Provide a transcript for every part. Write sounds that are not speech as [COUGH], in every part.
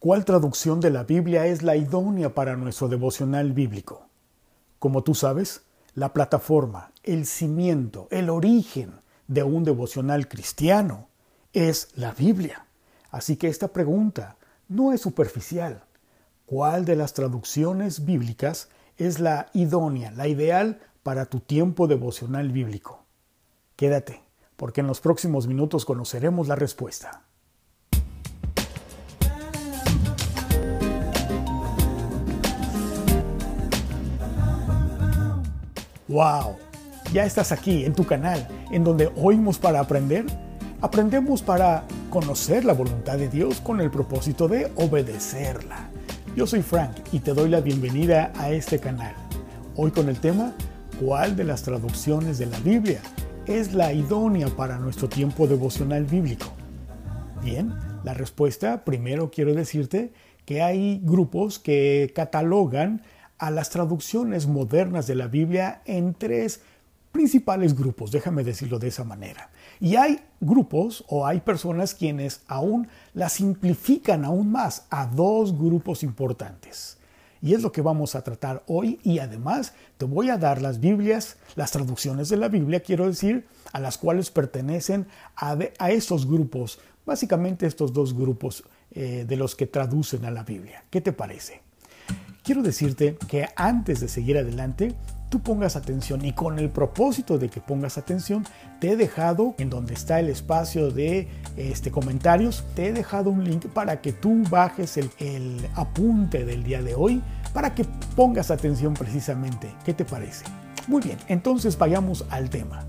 ¿Cuál traducción de la Biblia es la idónea para nuestro devocional bíblico? Como tú sabes, la plataforma, el cimiento, el origen de un devocional cristiano es la Biblia. Así que esta pregunta no es superficial. ¿Cuál de las traducciones bíblicas es la idónea, la ideal para tu tiempo devocional bíblico? Quédate, porque en los próximos minutos conoceremos la respuesta. ¡Wow! Ya estás aquí en tu canal, en donde oímos para aprender. Aprendemos para conocer la voluntad de Dios con el propósito de obedecerla. Yo soy Frank y te doy la bienvenida a este canal. Hoy con el tema, ¿cuál de las traducciones de la Biblia es la idónea para nuestro tiempo devocional bíblico? Bien, la respuesta, primero quiero decirte que hay grupos que catalogan a las traducciones modernas de la Biblia en tres principales grupos, déjame decirlo de esa manera. Y hay grupos o hay personas quienes aún la simplifican aún más a dos grupos importantes. Y es lo que vamos a tratar hoy y además te voy a dar las Biblias, las traducciones de la Biblia, quiero decir, a las cuales pertenecen a, a estos grupos, básicamente estos dos grupos eh, de los que traducen a la Biblia. ¿Qué te parece? Quiero decirte que antes de seguir adelante, tú pongas atención y con el propósito de que pongas atención, te he dejado en donde está el espacio de este, comentarios, te he dejado un link para que tú bajes el, el apunte del día de hoy para que pongas atención precisamente. ¿Qué te parece? Muy bien, entonces vayamos al tema.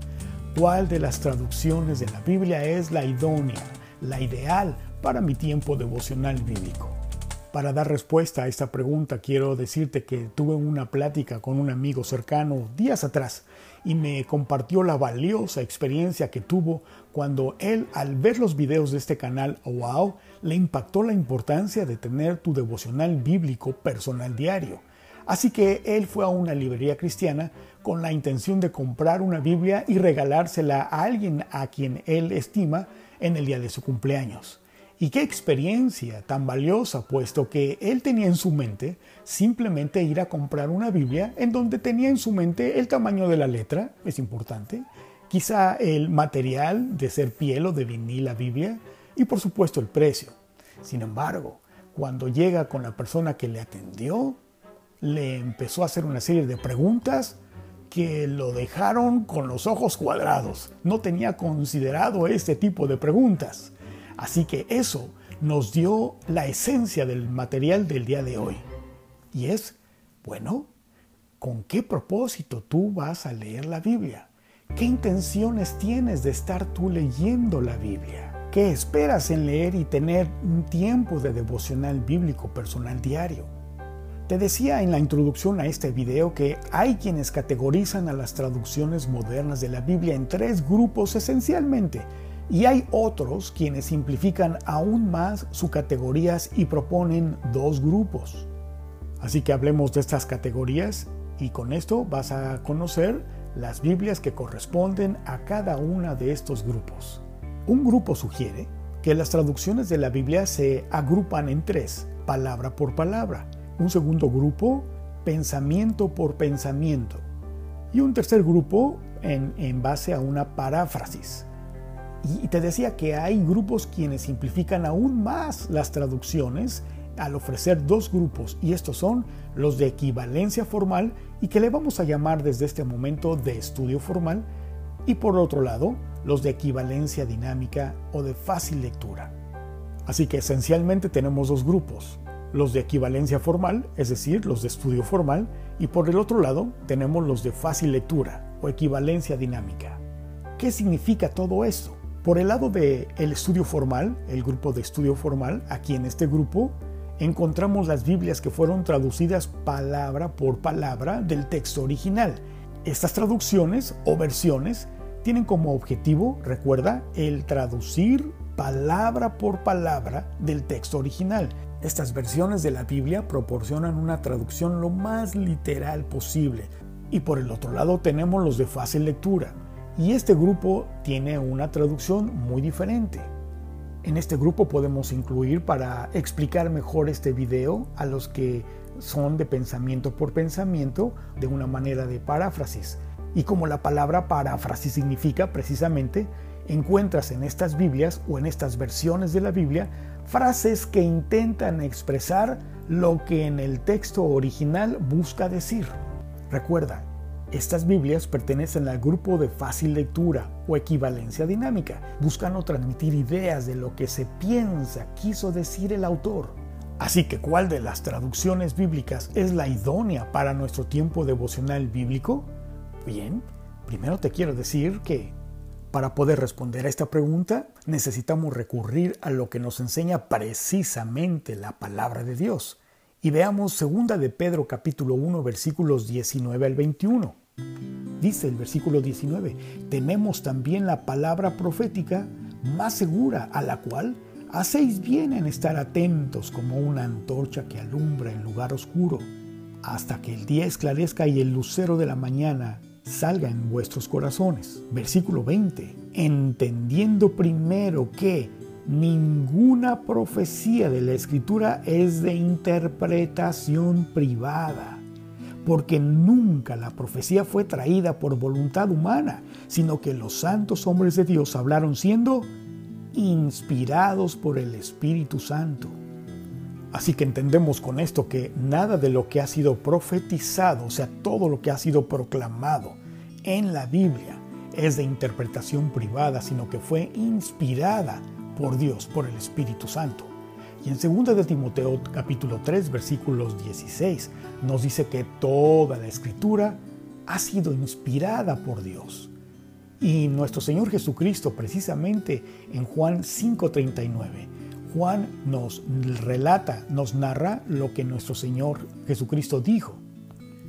¿Cuál de las traducciones de la Biblia es la idónea, la ideal para mi tiempo devocional bíblico? Para dar respuesta a esta pregunta, quiero decirte que tuve una plática con un amigo cercano días atrás y me compartió la valiosa experiencia que tuvo cuando él, al ver los videos de este canal, wow, le impactó la importancia de tener tu devocional bíblico personal diario. Así que él fue a una librería cristiana con la intención de comprar una Biblia y regalársela a alguien a quien él estima en el día de su cumpleaños. Y qué experiencia tan valiosa, puesto que él tenía en su mente simplemente ir a comprar una Biblia en donde tenía en su mente el tamaño de la letra, es importante, quizá el material de ser piel o de vinil la Biblia y por supuesto el precio. Sin embargo, cuando llega con la persona que le atendió, le empezó a hacer una serie de preguntas que lo dejaron con los ojos cuadrados. No tenía considerado este tipo de preguntas. Así que eso nos dio la esencia del material del día de hoy. Y es, bueno, ¿con qué propósito tú vas a leer la Biblia? ¿Qué intenciones tienes de estar tú leyendo la Biblia? ¿Qué esperas en leer y tener un tiempo de devocional bíblico personal diario? Te decía en la introducción a este video que hay quienes categorizan a las traducciones modernas de la Biblia en tres grupos esencialmente y hay otros quienes simplifican aún más sus categorías y proponen dos grupos. Así que hablemos de estas categorías y con esto vas a conocer las Biblias que corresponden a cada una de estos grupos. Un grupo sugiere que las traducciones de la Biblia se agrupan en tres, palabra por palabra. Un segundo grupo, pensamiento por pensamiento. Y un tercer grupo en, en base a una paráfrasis. Y te decía que hay grupos quienes simplifican aún más las traducciones al ofrecer dos grupos y estos son los de equivalencia formal y que le vamos a llamar desde este momento de estudio formal y por otro lado los de equivalencia dinámica o de fácil lectura. Así que esencialmente tenemos dos grupos, los de equivalencia formal, es decir, los de estudio formal, y por el otro lado tenemos los de fácil lectura o equivalencia dinámica. ¿Qué significa todo esto? Por el lado del el estudio formal, el grupo de estudio formal, aquí en este grupo encontramos las Biblias que fueron traducidas palabra por palabra del texto original. Estas traducciones o versiones tienen como objetivo, recuerda, el traducir palabra por palabra del texto original. Estas versiones de la Biblia proporcionan una traducción lo más literal posible. Y por el otro lado tenemos los de fácil lectura, y este grupo tiene una traducción muy diferente. En este grupo podemos incluir para explicar mejor este video a los que son de pensamiento por pensamiento de una manera de paráfrasis. Y como la palabra paráfrasis significa precisamente, encuentras en estas Biblias o en estas versiones de la Biblia frases que intentan expresar lo que en el texto original busca decir. Recuerda, estas Biblias pertenecen al grupo de fácil lectura o equivalencia dinámica. Buscan o transmitir ideas de lo que se piensa quiso decir el autor. Así que, ¿cuál de las traducciones bíblicas es la idónea para nuestro tiempo devocional bíblico? Bien, primero te quiero decir que para poder responder a esta pregunta necesitamos recurrir a lo que nos enseña precisamente la palabra de Dios. Y veamos 2 de Pedro capítulo 1 versículos 19 al 21. Dice el versículo 19, tenemos también la palabra profética más segura a la cual hacéis bien en estar atentos como una antorcha que alumbra en lugar oscuro, hasta que el día esclarezca y el lucero de la mañana salga en vuestros corazones. Versículo 20. Entendiendo primero que ninguna profecía de la escritura es de interpretación privada, porque nunca la profecía fue traída por voluntad humana, sino que los santos hombres de Dios hablaron siendo inspirados por el Espíritu Santo. Así que entendemos con esto que nada de lo que ha sido profetizado, o sea, todo lo que ha sido proclamado en la Biblia, es de interpretación privada, sino que fue inspirada por Dios, por el Espíritu Santo. Y en 2 de Timoteo capítulo 3 versículos 16 nos dice que toda la escritura ha sido inspirada por Dios. Y nuestro Señor Jesucristo precisamente en Juan 5:39 Juan nos relata, nos narra lo que nuestro Señor Jesucristo dijo.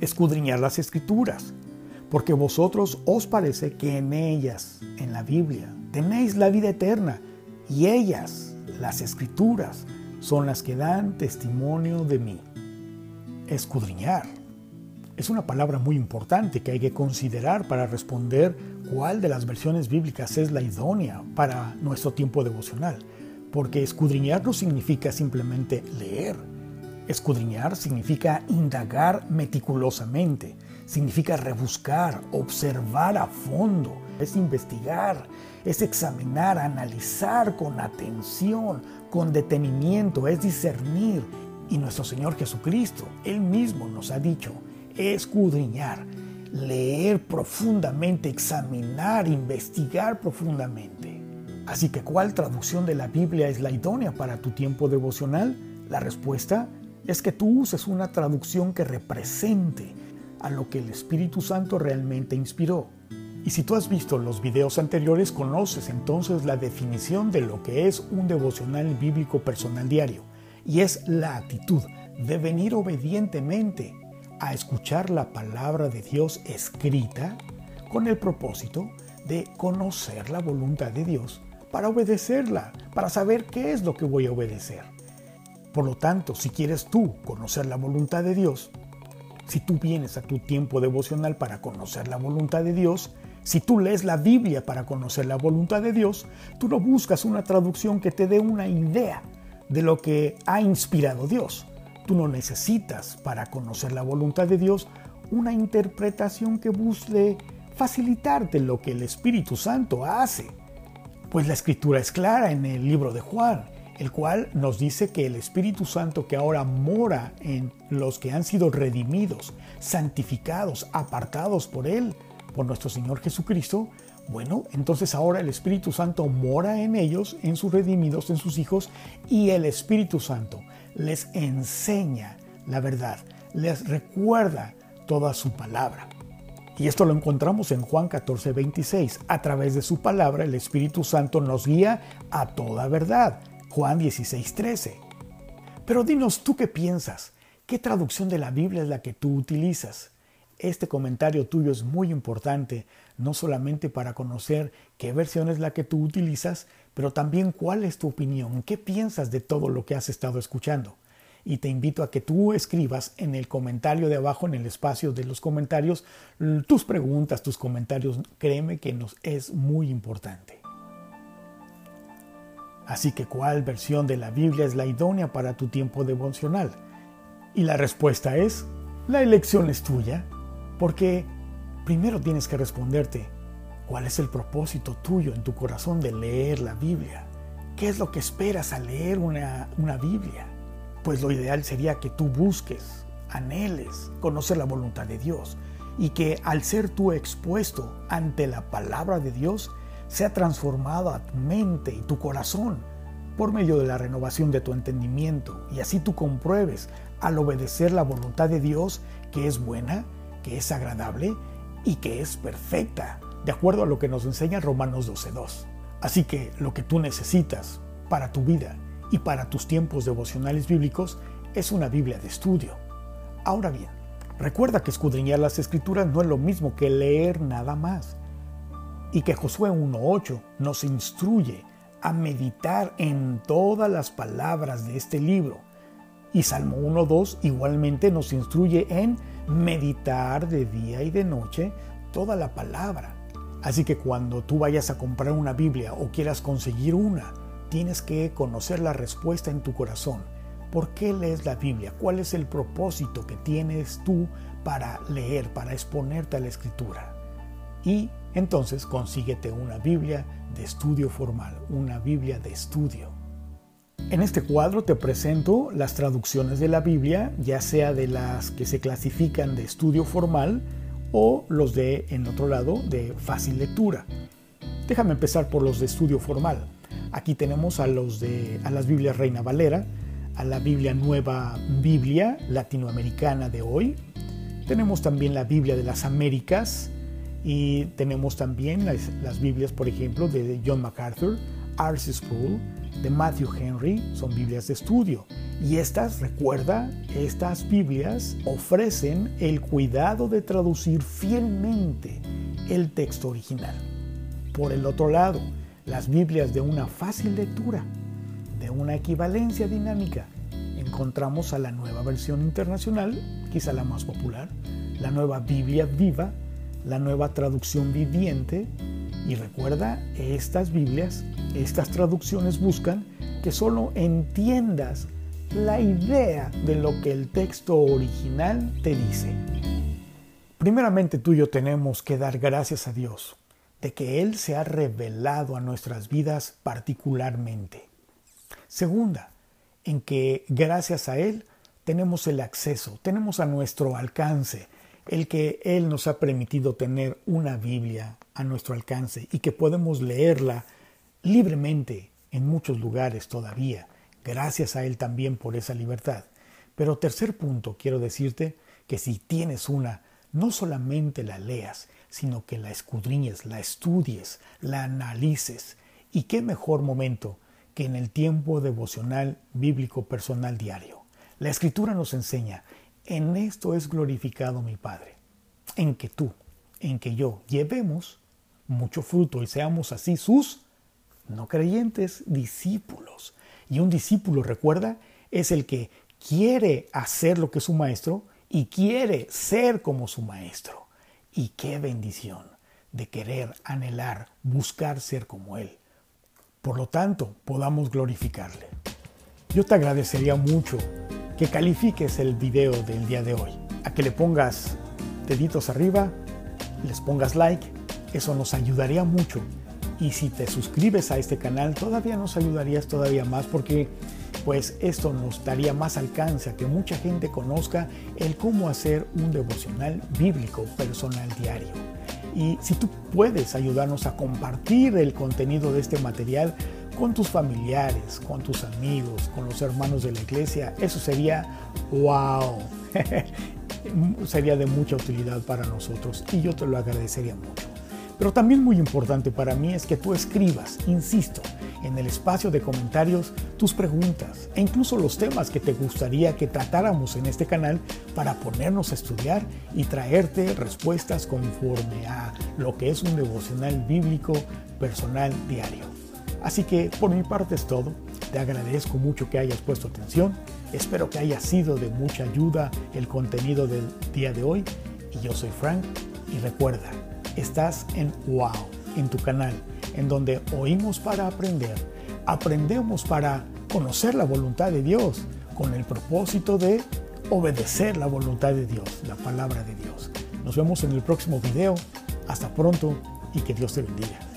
Escudriñar las escrituras, porque vosotros os parece que en ellas, en la Biblia, tenéis la vida eterna, y ellas, las escrituras, son las que dan testimonio de mí. Escudriñar. Es una palabra muy importante que hay que considerar para responder cuál de las versiones bíblicas es la idónea para nuestro tiempo devocional porque escudriñar no significa simplemente leer. Escudriñar significa indagar meticulosamente, significa rebuscar, observar a fondo, es investigar, es examinar, analizar con atención, con detenimiento, es discernir. Y nuestro Señor Jesucristo, Él mismo nos ha dicho, escudriñar, leer profundamente, examinar, investigar profundamente. Así que, ¿cuál traducción de la Biblia es la idónea para tu tiempo devocional? La respuesta es que tú uses una traducción que represente a lo que el Espíritu Santo realmente inspiró. Y si tú has visto los videos anteriores, conoces entonces la definición de lo que es un devocional bíblico personal diario. Y es la actitud de venir obedientemente a escuchar la palabra de Dios escrita con el propósito de conocer la voluntad de Dios para obedecerla, para saber qué es lo que voy a obedecer. Por lo tanto, si quieres tú conocer la voluntad de Dios, si tú vienes a tu tiempo devocional para conocer la voluntad de Dios, si tú lees la Biblia para conocer la voluntad de Dios, tú no buscas una traducción que te dé una idea de lo que ha inspirado Dios. Tú no necesitas para conocer la voluntad de Dios una interpretación que busque facilitarte lo que el Espíritu Santo hace. Pues la escritura es clara en el libro de Juan, el cual nos dice que el Espíritu Santo que ahora mora en los que han sido redimidos, santificados, apartados por Él, por nuestro Señor Jesucristo, bueno, entonces ahora el Espíritu Santo mora en ellos, en sus redimidos, en sus hijos, y el Espíritu Santo les enseña la verdad, les recuerda toda su palabra. Y esto lo encontramos en Juan 14, 26. A través de su palabra el Espíritu Santo nos guía a toda verdad. Juan 16, 13. Pero dinos tú qué piensas. ¿Qué traducción de la Biblia es la que tú utilizas? Este comentario tuyo es muy importante, no solamente para conocer qué versión es la que tú utilizas, pero también cuál es tu opinión, qué piensas de todo lo que has estado escuchando y te invito a que tú escribas en el comentario de abajo, en el espacio de los comentarios, tus preguntas, tus comentarios. Créeme que nos es muy importante. Así que ¿cuál versión de la Biblia es la idónea para tu tiempo devocional? Y la respuesta es, la elección es tuya, porque primero tienes que responderte, ¿cuál es el propósito tuyo en tu corazón de leer la Biblia? ¿Qué es lo que esperas al leer una, una Biblia? Pues lo ideal sería que tú busques, anheles conocer la voluntad de Dios y que al ser tú expuesto ante la palabra de Dios, sea transformado a tu mente y tu corazón por medio de la renovación de tu entendimiento y así tú compruebes al obedecer la voluntad de Dios que es buena, que es agradable y que es perfecta, de acuerdo a lo que nos enseña Romanos 12.2. Así que lo que tú necesitas para tu vida y para tus tiempos devocionales bíblicos es una Biblia de estudio. Ahora bien, recuerda que escudriñar las escrituras no es lo mismo que leer nada más y que Josué 1.8 nos instruye a meditar en todas las palabras de este libro. Y Salmo 1.2 igualmente nos instruye en meditar de día y de noche toda la palabra. Así que cuando tú vayas a comprar una Biblia o quieras conseguir una, tienes que conocer la respuesta en tu corazón. ¿Por qué lees la Biblia? ¿Cuál es el propósito que tienes tú para leer, para exponerte a la escritura? Y entonces consíguete una Biblia de estudio formal, una Biblia de estudio. En este cuadro te presento las traducciones de la Biblia, ya sea de las que se clasifican de estudio formal o los de, en otro lado, de fácil lectura. Déjame empezar por los de estudio formal. Aquí tenemos a, los de, a las Biblias Reina Valera, a la Biblia Nueva Biblia Latinoamericana de hoy. Tenemos también la Biblia de las Américas, y tenemos también las, Biblias, por ejemplo, de John MacArthur, R.C. Sproul, de Matthew Henry, son Biblias de estudio. Y estas, recuerda, estas Biblias ofrecen el cuidado de traducir fielmente el texto original. Por el otro lado, las Biblias de una fácil lectura, de una equivalencia dinámica, encontramos a la nueva versión internacional, quizá la más popular, la nueva Biblia viva la nueva traducción viviente. Y recuerda, estas Biblias, estas traducciones buscan que solo entiendas la idea de lo que el texto original te dice. Primeramente tú y yo tenemos que dar gracias a Dios de que Él se ha revelado a nuestras vidas particularmente. Segunda, en que gracias a Él tenemos el acceso, tenemos a nuestro alcance el que Él nos ha permitido tener una Biblia a nuestro alcance y que podemos leerla libremente en muchos lugares todavía. Gracias a Él también por esa libertad. Pero tercer punto, quiero decirte que si tienes una, no solamente la leas, sino que la escudriñes, la estudies, la analices. Y qué mejor momento que en el tiempo devocional bíblico personal diario. La escritura nos enseña en esto es glorificado mi Padre, en que tú, en que yo llevemos mucho fruto y seamos así sus no creyentes discípulos. Y un discípulo, recuerda, es el que quiere hacer lo que su maestro y quiere ser como su maestro. Y qué bendición de querer, anhelar, buscar ser como Él. Por lo tanto, podamos glorificarle. Yo te agradecería mucho que califiques el video del día de hoy, a que le pongas deditos arriba, les pongas like, eso nos ayudaría mucho. Y si te suscribes a este canal, todavía nos ayudarías todavía más porque pues esto nos daría más alcance a que mucha gente conozca el cómo hacer un devocional bíblico personal diario. Y si tú puedes ayudarnos a compartir el contenido de este material, con tus familiares, con tus amigos, con los hermanos de la iglesia, eso sería wow. [LAUGHS] sería de mucha utilidad para nosotros y yo te lo agradecería mucho. Pero también muy importante para mí es que tú escribas, insisto, en el espacio de comentarios tus preguntas e incluso los temas que te gustaría que tratáramos en este canal para ponernos a estudiar y traerte respuestas conforme a lo que es un devocional bíblico personal diario. Así que por mi parte es todo. Te agradezco mucho que hayas puesto atención. Espero que haya sido de mucha ayuda el contenido del día de hoy. Y yo soy Frank. Y recuerda, estás en Wow, en tu canal, en donde oímos para aprender, aprendemos para conocer la voluntad de Dios con el propósito de obedecer la voluntad de Dios, la palabra de Dios. Nos vemos en el próximo video. Hasta pronto y que Dios te bendiga.